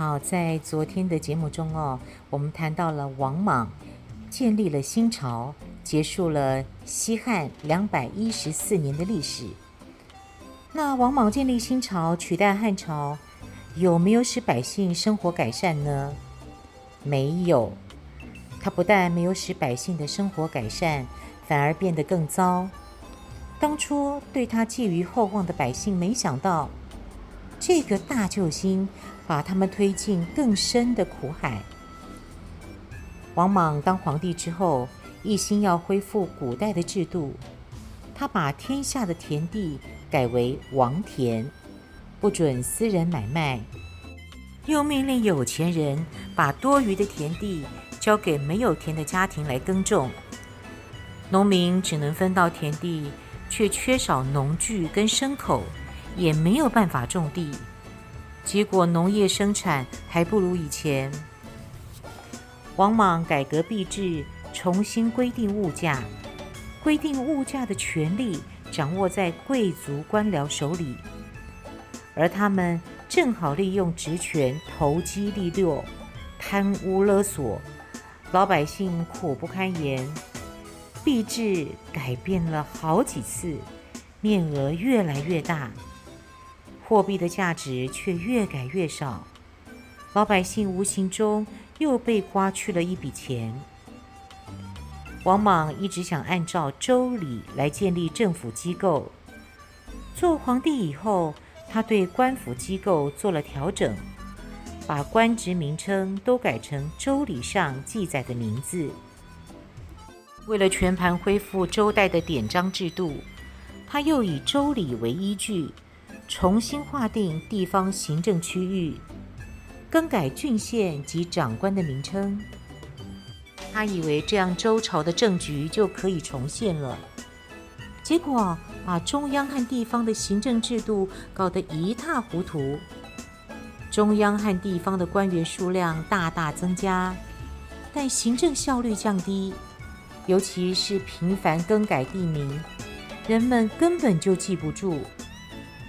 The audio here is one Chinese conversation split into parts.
好，在昨天的节目中哦，我们谈到了王莽建立了新朝。结束了西汉两百一十四年的历史。那王莽建立新朝，取代汉朝，有没有使百姓生活改善呢？没有，他不但没有使百姓的生活改善，反而变得更糟。当初对他寄予厚望的百姓，没想到这个大救星把他们推进更深的苦海。王莽当皇帝之后，一心要恢复古代的制度，他把天下的田地改为王田，不准私人买卖，又命令有钱人把多余的田地交给没有田的家庭来耕种。农民只能分到田地，却缺少农具跟牲口，也没有办法种地，结果农业生产还不如以前。王莽改革币制。重新规定物价，规定物价的权力掌握在贵族官僚手里，而他们正好利用职权投机利诱、贪污勒索，老百姓苦不堪言。币制改变了好几次，面额越来越大，货币的价值却越改越少，老百姓无形中又被刮去了一笔钱。王莽一直想按照周礼来建立政府机构。做皇帝以后，他对官府机构做了调整，把官职名称都改成周礼上记载的名字。为了全盘恢复周代的典章制度，他又以周礼为依据，重新划定地方行政区域，更改郡县及长官的名称。他以为这样周朝的政局就可以重现了，结果把中央和地方的行政制度搞得一塌糊涂。中央和地方的官员数量大大增加，但行政效率降低，尤其是频繁更改地名，人们根本就记不住，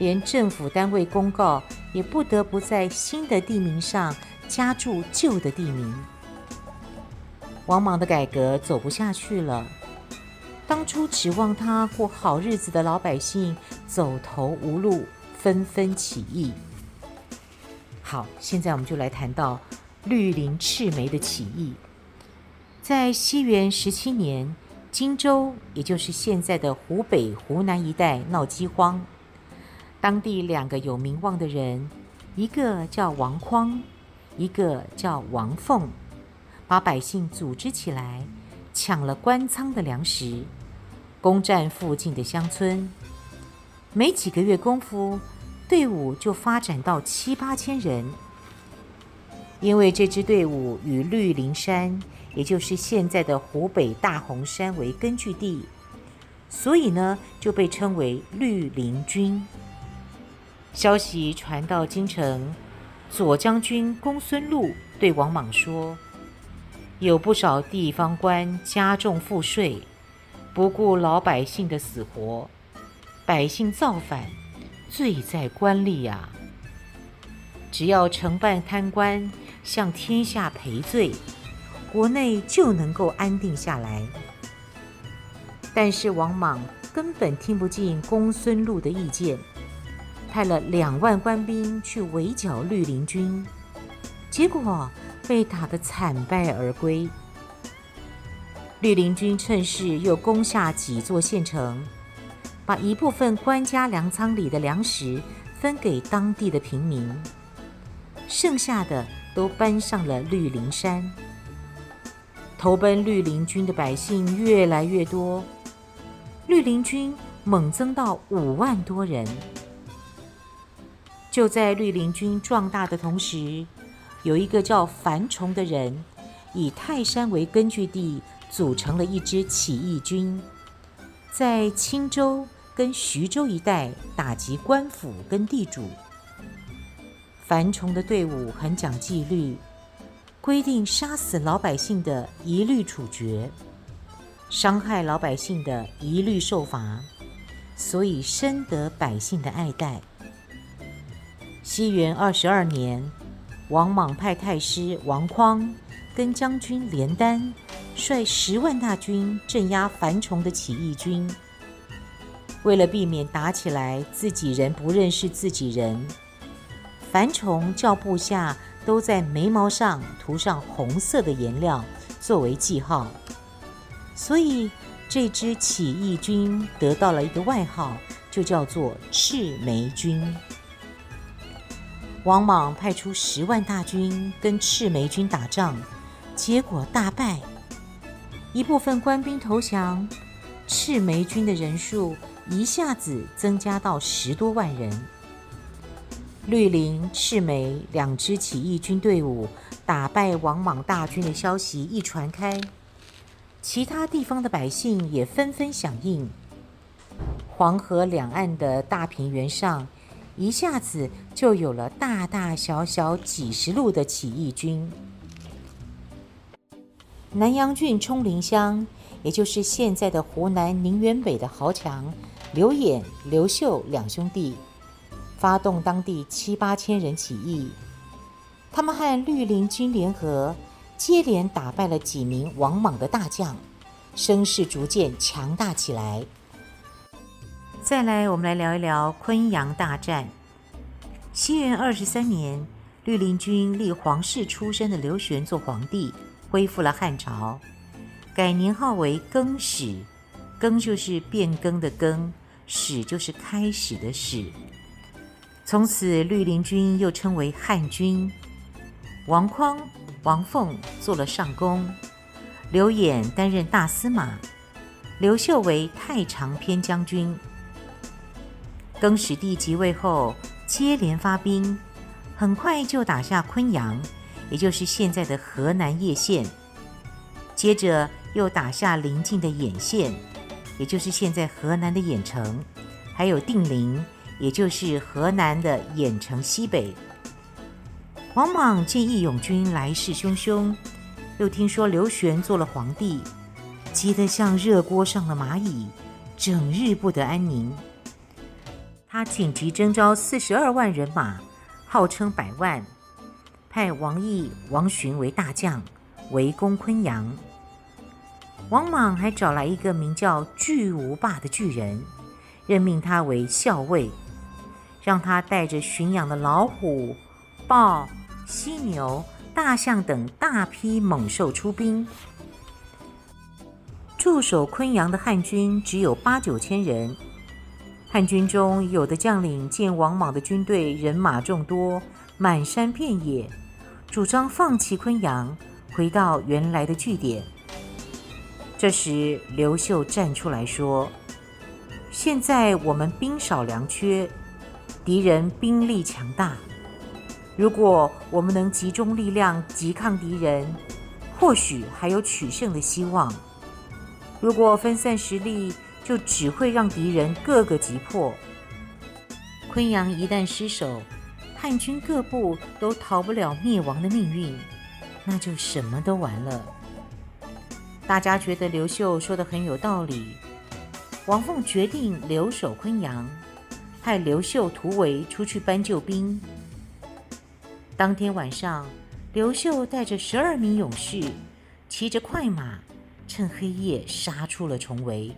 连政府单位公告也不得不在新的地名上加注旧的地名。王莽的改革走不下去了，当初指望他过好日子的老百姓走投无路，纷纷起义。好，现在我们就来谈到绿林赤眉的起义。在西元十七年，荆州，也就是现在的湖北、湖南一带闹饥荒，当地两个有名望的人，一个叫王匡，一个叫王凤。把百姓组织起来，抢了官仓的粮食，攻占附近的乡村。没几个月功夫，队伍就发展到七八千人。因为这支队伍与绿林山，也就是现在的湖北大洪山为根据地，所以呢，就被称为绿林军。消息传到京城，左将军公孙禄对王莽说。有不少地方官加重赋税，不顾老百姓的死活，百姓造反，罪在官吏呀！只要惩办贪官，向天下赔罪，国内就能够安定下来。但是王莽根本听不进公孙禄的意见，派了两万官兵去围剿绿林军，结果，被打得惨败而归。绿林军趁势又攻下几座县城，把一部分官家粮仓里的粮食分给当地的平民，剩下的都搬上了绿林山。投奔绿林军的百姓越来越多，绿林军猛增到五万多人。就在绿林军壮大的同时，有一个叫樊崇的人，以泰山为根据地，组成了一支起义军，在青州跟徐州一带打击官府跟地主。樊崇的队伍很讲纪律，规定杀死老百姓的一律处决，伤害老百姓的一律受罚，所以深得百姓的爱戴。西元二十二年，王莽派太师王匡跟将军连丹率十万大军镇压樊崇的起义军。为了避免打起来自己人不认识自己人，樊崇叫部下都在眉毛上涂上红色的颜料作为记号，所以这支起义军得到了一个外号，就叫做赤眉军。王莽派出十万大军跟赤眉军打仗，结果大败，一部分官兵投降，赤眉军的人数一下子增加到十多万人。绿林、赤眉两支起义军队伍打败王莽大军的消息一传开，其他地方的百姓也纷纷响应，黄河两岸的大平原上。一下子就有了大大小小几十路的起义军。南阳郡冲陵乡，也就是现在的湖南宁远北的豪强刘演、刘秀两兄弟，发动当地七八千人起义。他们和绿林军联合，接连打败了几名王莽的大将，声势逐渐强大起来。再来，我们来聊一聊昆阳大战。西元二十三年，绿林军立皇室出身的刘玄做皇帝，恢复了汉朝，改年号为更始，更就是变更的更，始就是开始的始。从此，绿林军又称为汉军。王匡、王凤做了上公，刘演担任大司马，刘秀为太常偏将军。更始帝即位后，接连发兵，很快就打下昆阳，也就是现在的河南叶县。接着又打下邻近的兖县，也就是现在河南的盐城，还有定陵，也就是河南的盐城西北。王莽见义勇军来势汹汹，又听说刘玄做了皇帝，急得像热锅上的蚂蚁，整日不得安宁。他紧急征召四十二万人马，号称百万，派王毅、王寻为大将，围攻昆阳。王莽还找来一个名叫巨无霸的巨人，任命他为校尉，让他带着驯养的老虎、豹、犀牛、大象等大批猛兽出兵。驻守昆阳的汉军只有八九千人。汉军中有的将领见王莽的军队人马众多，满山遍野，主张放弃昆阳，回到原来的据点。这时，刘秀站出来说：“现在我们兵少粮缺，敌人兵力强大，如果我们能集中力量抵抗敌人，或许还有取胜的希望。如果分散实力，”就只会让敌人个个击破。昆阳一旦失守，汉军各部都逃不了灭亡的命运，那就什么都完了。大家觉得刘秀说的很有道理，王凤决定留守昆阳，派刘秀突围出去搬救兵。当天晚上，刘秀带着十二名勇士，骑着快马，趁黑夜杀出了重围。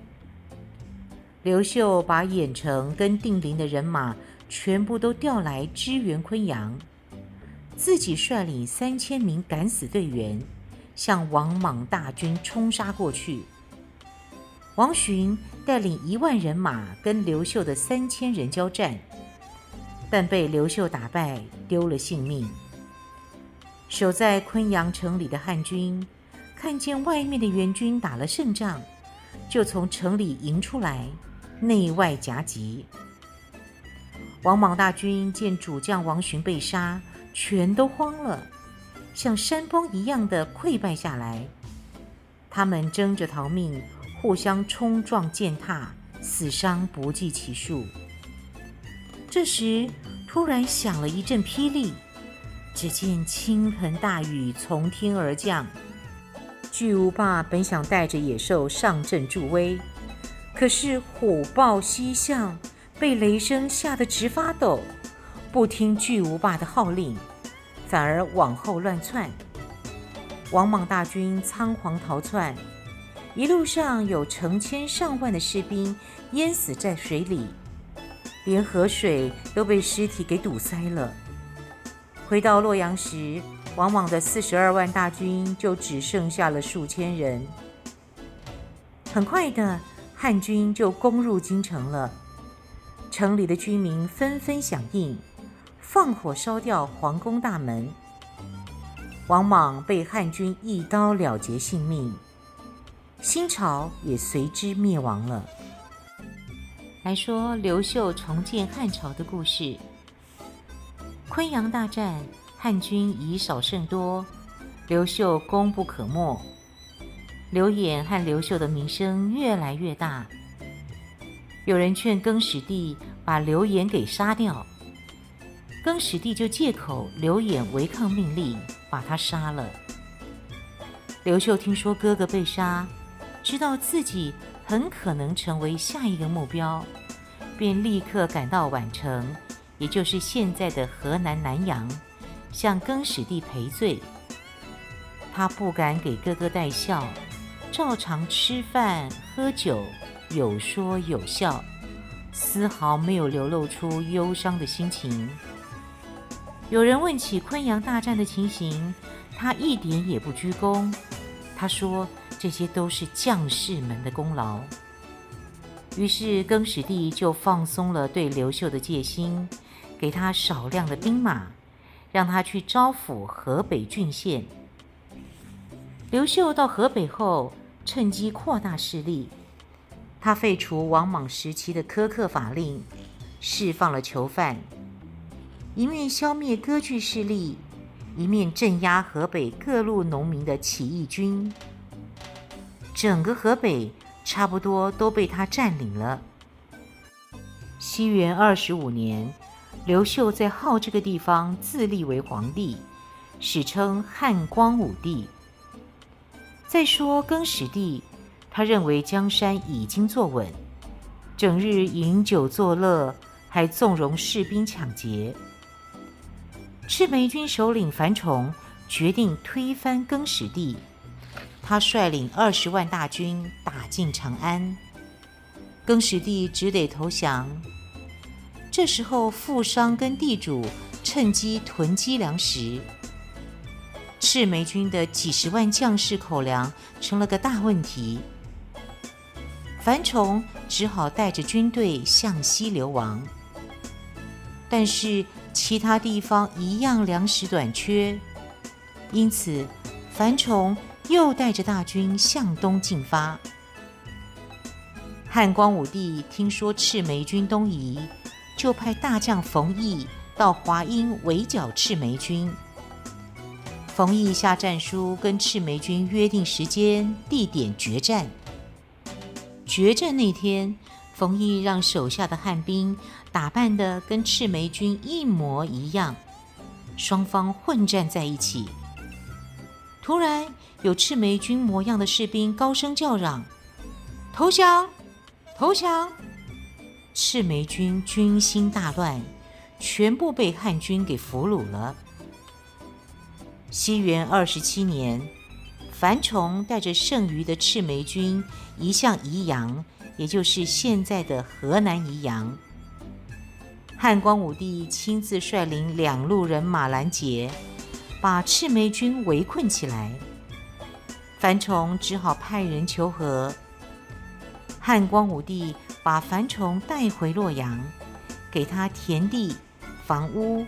刘秀把盐城跟定陵的人马全部都调来支援昆阳，自己率领三千名敢死队员向王莽大军冲杀过去。王寻带领一万人马跟刘秀的三千人交战，但被刘秀打败，丢了性命。守在昆阳城里的汉军看见外面的援军打了胜仗，就从城里迎出来。内外夹击，王莽大军见主将王寻被杀，全都慌了，像山崩一样的溃败下来。他们争着逃命，互相冲撞践踏，死伤不计其数。这时，突然响了一阵霹雳，只见倾盆大雨从天而降。巨无霸本想带着野兽上阵助威，可是虎豹犀象被雷声吓得直发抖，不听巨无霸的号令，反而往后乱窜。王莽大军仓皇逃窜，一路上有成千上万的士兵淹死在水里，连河水都被尸体给堵塞了。回到洛阳时，王莽的四十二万大军就只剩下了数千人。很快的，汉军就攻入京城了，城里的居民纷纷响应，放火烧掉皇宫大门。王莽被汉军一刀了结性命，新朝也随之灭亡了。来说刘秀重建汉朝的故事。昆阳大战，汉军以少胜多，刘秀功不可没。刘演和刘秀的名声越来越大。有人劝更始帝把刘演给杀掉，更始帝就借口刘演违抗命令。把他杀了。刘秀听说哥哥被杀，知道自己很可能成为下一个目标，便立刻赶到宛城，也就是现在的河南南阳，向更始帝赔罪。他不敢给哥哥带孝，照常吃饭喝酒，有说有笑，丝毫没有流露出忧伤的心情。有人问起昆阳大战的情形，他一点也不居功。他说：“这些都是将士们的功劳。”于是更始帝就放松了对刘秀的戒心，给他少量的兵马，让他去招抚河北郡县。刘秀到河北后，趁机扩大势力。他废除王莽时期的苛刻法令，释放了囚犯。一面消灭割据势力，一面镇压河北各路农民的起义军。整个河北差不多都被他占领了。西元二十五年，刘秀在鄗这个地方自立为皇帝，史称汉光武帝。再说更始帝，他认为江山已经坐稳，整日饮酒作乐，还纵容士兵抢劫。赤眉军首领樊崇决定推翻更始帝，他率领二十万大军打进长安，更始帝只得投降。这时候，富商跟地主趁机囤积粮食，赤眉军的几十万将士口粮成了个大问题。樊崇只好带着军队向西流亡，但是。其他地方一样粮食短缺，因此樊崇又带着大军向东进发。汉光武帝听说赤眉军东移，就派大将冯异到华阴围剿赤眉军。冯异下战书跟赤眉军约定时间、地点决战。决战那天，冯异让手下的汉兵打扮的跟赤眉军一模一样，双方混战在一起。突然，有赤眉军模样的士兵高声叫嚷：“投降！投降！”赤眉军军心大乱，全部被汉军给俘虏了。西元二十七年，樊崇带着剩余的赤眉军移向宜阳。也就是现在的河南宜阳，汉光武帝亲自率领两路人马拦截，把赤眉军围困起来。樊崇只好派人求和。汉光武帝把樊崇带回洛阳，给他田地、房屋，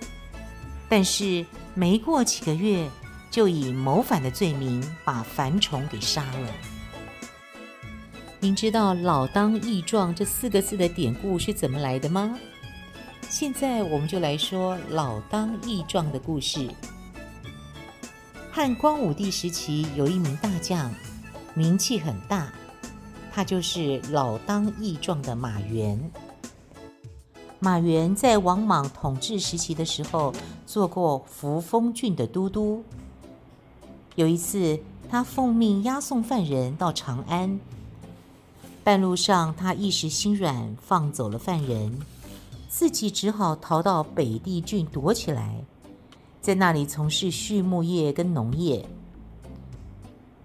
但是没过几个月，就以谋反的罪名把樊崇给杀了。您知道“老当益壮”这四个字的典故是怎么来的吗？现在我们就来说“老当益壮”的故事。汉光武帝时期有一名大将，名气很大，他就是老当益壮的马援。马援在王莽统治时期的时候，做过扶风郡的都督。有一次，他奉命押送犯人到长安，半路上他一时心软，放走了犯人，自己只好逃到北地郡躲起来，在那里从事畜牧业跟农业。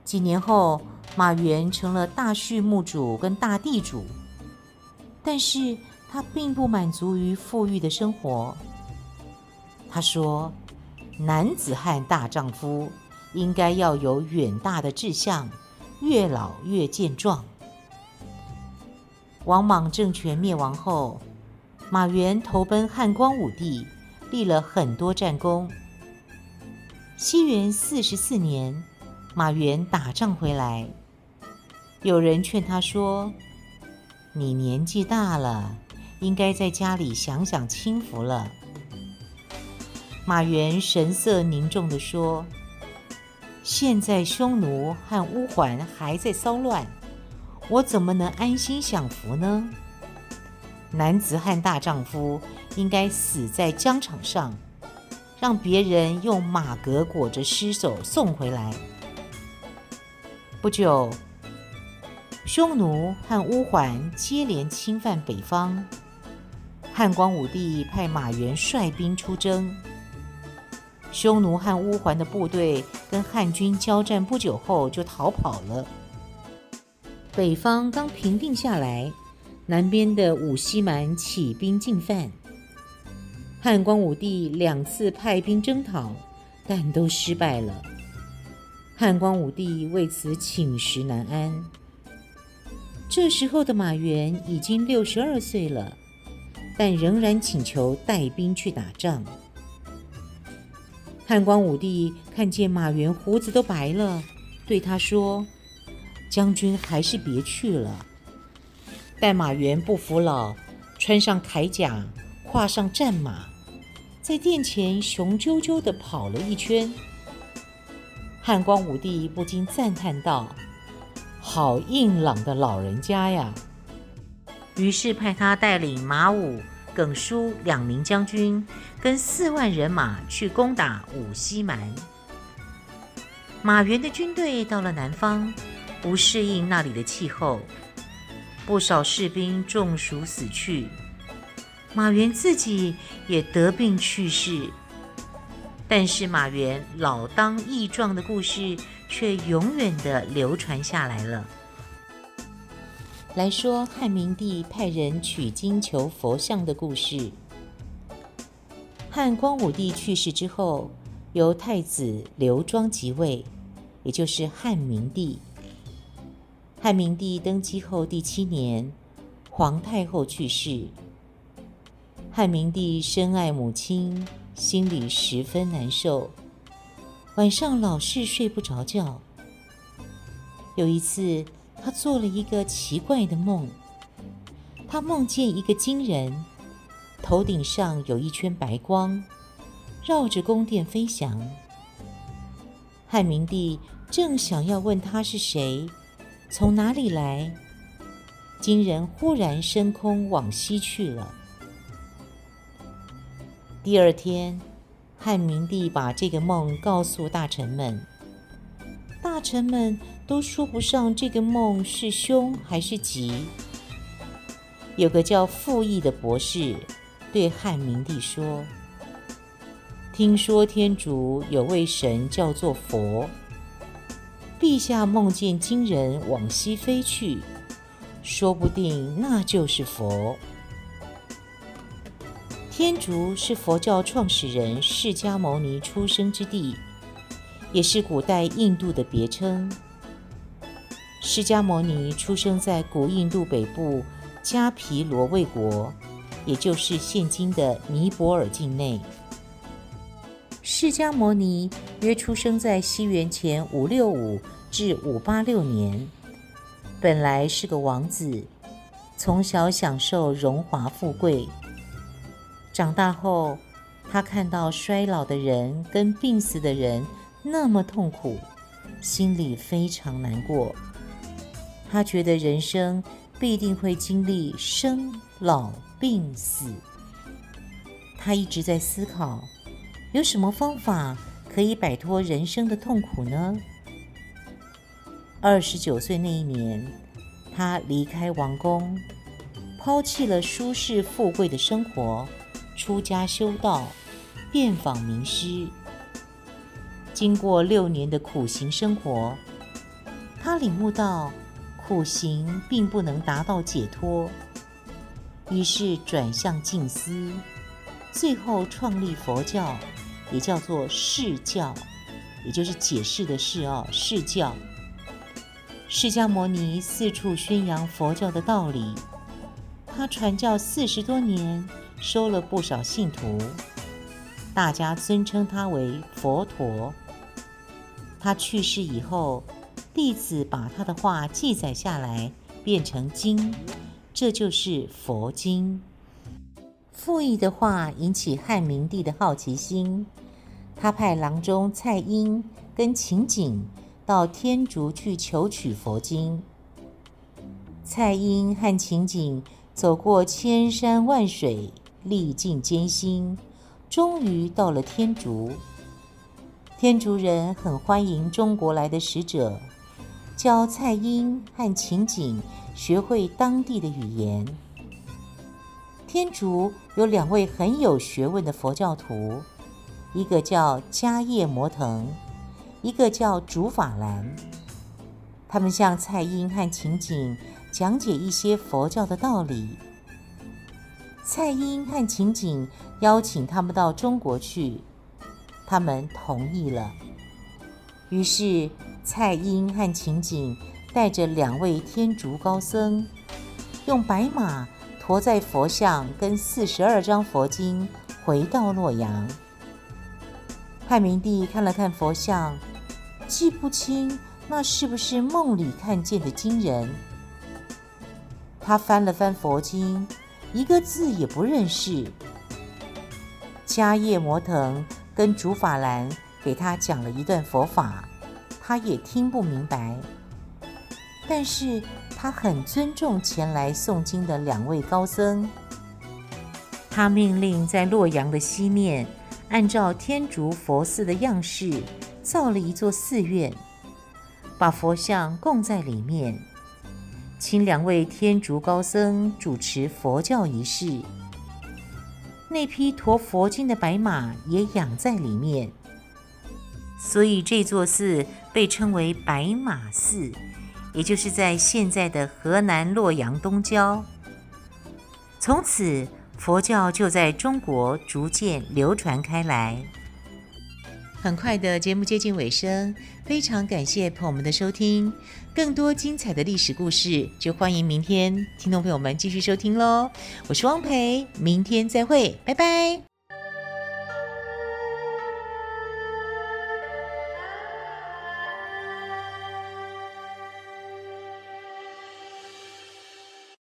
几年后，马援成了大畜牧主跟大地主，但是他并不满足于富裕的生活。他说：“男子汉大丈夫。”应该要有远大的志向，越老越健壮。王莽政权灭亡后，马援投奔汉光武帝，立了很多战功。西元四十四年，马援打仗回来，有人劝他说：“你年纪大了，应该在家里享享清福了。”马援神色凝重地说。现在匈奴和乌桓还在骚乱，我怎么能安心享福呢？男子汉大丈夫应该死在疆场上，让别人用马革裹着尸首送回来。不久，匈奴和乌桓接连侵犯北方，汉光武帝派马援率兵出征。匈奴和乌桓的部队跟汉军交战不久后就逃跑了。北方刚平定下来，南边的五溪蛮起兵进犯。汉光武帝两次派兵征讨，但都失败了。汉光武帝为此寝食难安。这时候的马援已经六十二岁了，但仍然请求带兵去打仗。汉光武帝看见马援胡子都白了，对他说：“将军还是别去了。”但马援不服老，穿上铠甲，跨上战马，在殿前雄赳赳地跑了一圈。汉光武帝不禁赞叹道：“好硬朗的老人家呀！”于是派他带领马武。耿舒两名将军跟四万人马去攻打五溪蛮。马援的军队到了南方，不适应那里的气候，不少士兵中暑死去，马援自己也得病去世。但是马援老当益壮的故事却永远地流传下来了。来说汉明帝派人取经求佛像的故事。汉光武帝去世之后，由太子刘庄即位，也就是汉明帝。汉明帝登基后第七年，皇太后去世。汉明帝深爱母亲，心里十分难受，晚上老是睡不着觉。有一次，他做了一个奇怪的梦，他梦见一个金人，头顶上有一圈白光，绕着宫殿飞翔。汉明帝正想要问他是谁，从哪里来，金人忽然升空往西去了。第二天，汉明帝把这个梦告诉大臣们，大臣们。都说不上这个梦是凶还是吉。有个叫傅毅的博士对汉明帝说：“听说天竺有位神叫做佛，陛下梦见金人往西飞去，说不定那就是佛。天竺是佛教创始人释迦牟尼出生之地，也是古代印度的别称。”释迦牟尼出生在古印度北部迦毗罗卫国，也就是现今的尼泊尔境内。释迦牟尼约出生在西元前五六五至五八六年，本来是个王子，从小享受荣华富贵。长大后，他看到衰老的人跟病死的人那么痛苦，心里非常难过。他觉得人生必定会经历生老病死。他一直在思考，有什么方法可以摆脱人生的痛苦呢？二十九岁那一年，他离开王宫，抛弃了舒适富贵的生活，出家修道，遍访名师。经过六年的苦行生活，他领悟到苦行并不能达到解脱，于是转向静思，最后创立佛教，也叫做释教，也就是解释的释哦，释教。释迦牟尼四处宣扬佛教的道理，他传教四十多年，收了不少信徒，大家尊称他为佛陀。他去世以后，弟子把他的话记载下来，变成经，这就是佛经。傅毅的话引起汉明帝的好奇心，他派郎中蔡英跟秦景。到天竺去求取佛经。蔡英和秦景走过千山万水，历尽艰辛，终于到了天竺。天竺人很欢迎中国来的使者，教蔡英和秦景学会当地的语言。天竺有两位很有学问的佛教徒，一个叫迦叶摩腾。一个叫竺法兰，他们向蔡英和秦景讲解一些佛教的道理。蔡英和秦景邀请他们到中国去，他们同意了。于是蔡英和秦景带着两位天竺高僧，用白马驮载佛像跟四十二张佛经，回到洛阳。汉明帝看了看佛像。记不清那是不是梦里看见的金人。他翻了翻佛经，一个字也不认识。迦叶摩腾跟竺法兰给他讲了一段佛法，他也听不明白。但是他很尊重前来诵经的两位高僧。他命令在洛阳的西面，按照天竺佛寺的样式。造了一座寺院，把佛像供在里面，请两位天竺高僧主持佛教仪式。那匹驮佛经的白马也养在里面，所以这座寺被称为白马寺，也就是在现在的河南洛阳东郊。从此，佛教就在中国逐渐流传开来。很快的节目接近尾声，非常感谢朋友们的收听。更多精彩的历史故事，就欢迎明天听众朋友们继续收听喽。我是汪培，明天再会，拜拜。